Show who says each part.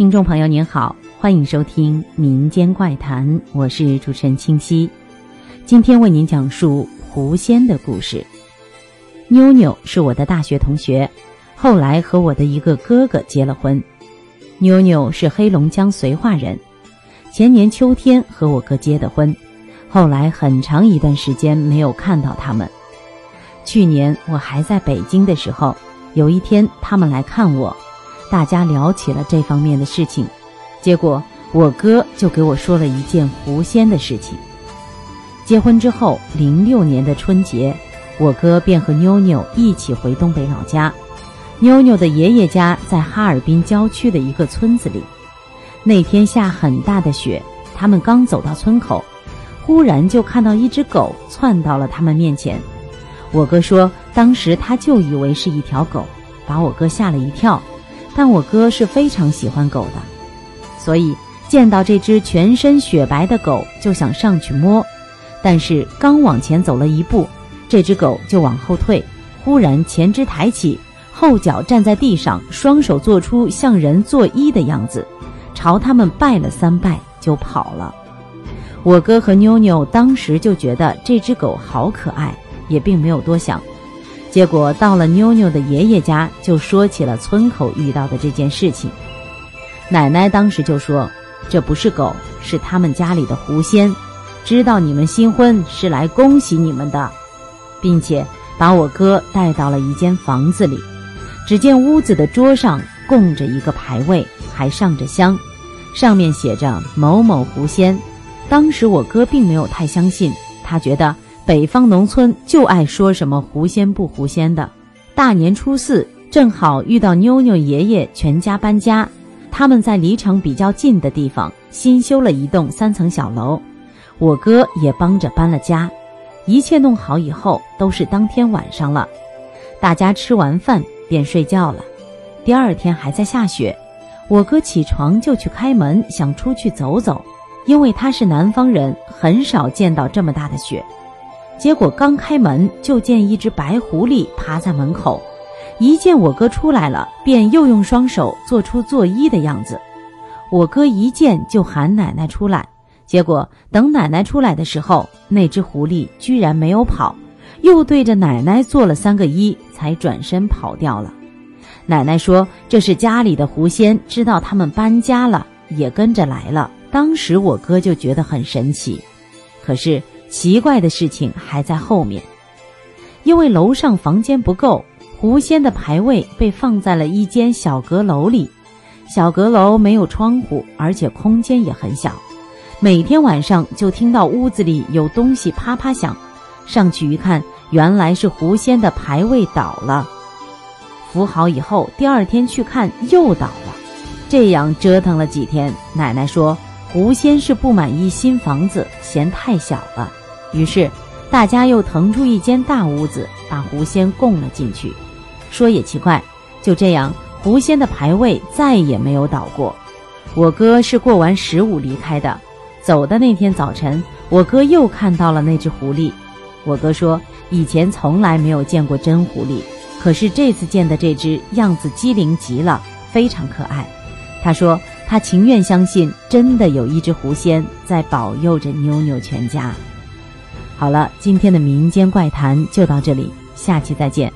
Speaker 1: 听众朋友您好，欢迎收听《民间怪谈》，我是主持人清溪。今天为您讲述狐仙的故事。妞妞是我的大学同学，后来和我的一个哥哥结了婚。妞妞是黑龙江绥化人，前年秋天和我哥结的婚，后来很长一段时间没有看到他们。去年我还在北京的时候，有一天他们来看我。大家聊起了这方面的事情，结果我哥就给我说了一件狐仙的事情。结婚之后，零六年的春节，我哥便和妞妞一起回东北老家。妞妞的爷爷家在哈尔滨郊区的一个村子里。那天下很大的雪，他们刚走到村口，忽然就看到一只狗窜到了他们面前。我哥说，当时他就以为是一条狗，把我哥吓了一跳。但我哥是非常喜欢狗的，所以见到这只全身雪白的狗就想上去摸，但是刚往前走了一步，这只狗就往后退，忽然前肢抬起，后脚站在地上，双手做出像人作揖的样子，朝他们拜了三拜就跑了。我哥和妞妞当时就觉得这只狗好可爱，也并没有多想。结果到了妞妞的爷爷家，就说起了村口遇到的这件事情。奶奶当时就说：“这不是狗，是他们家里的狐仙，知道你们新婚是来恭喜你们的，并且把我哥带到了一间房子里。只见屋子的桌上供着一个牌位，还上着香，上面写着某某狐仙。当时我哥并没有太相信，他觉得。”北方农村就爱说什么狐仙不狐仙的。大年初四正好遇到妞妞爷爷全家搬家，他们在离城比较近的地方新修了一栋三层小楼，我哥也帮着搬了家。一切弄好以后，都是当天晚上了，大家吃完饭便睡觉了。第二天还在下雪，我哥起床就去开门，想出去走走，因为他是南方人，很少见到这么大的雪。结果刚开门，就见一只白狐狸趴在门口，一见我哥出来了，便又用双手做出作揖的样子。我哥一见就喊奶奶出来，结果等奶奶出来的时候，那只狐狸居然没有跑，又对着奶奶做了三个揖，才转身跑掉了。奶奶说这是家里的狐仙，知道他们搬家了，也跟着来了。当时我哥就觉得很神奇，可是。奇怪的事情还在后面，因为楼上房间不够，狐仙的牌位被放在了一间小阁楼里。小阁楼没有窗户，而且空间也很小。每天晚上就听到屋子里有东西啪啪响，上去一看，原来是狐仙的牌位倒了。扶好以后，第二天去看又倒了。这样折腾了几天，奶奶说狐仙是不满意新房子，嫌太小了。于是，大家又腾出一间大屋子，把狐仙供了进去。说也奇怪，就这样，狐仙的牌位再也没有倒过。我哥是过完十五离开的，走的那天早晨，我哥又看到了那只狐狸。我哥说，以前从来没有见过真狐狸，可是这次见的这只样子机灵极了，非常可爱。他说，他情愿相信，真的有一只狐仙在保佑着妞妞全家。好了，今天的民间怪谈就到这里，下期再见。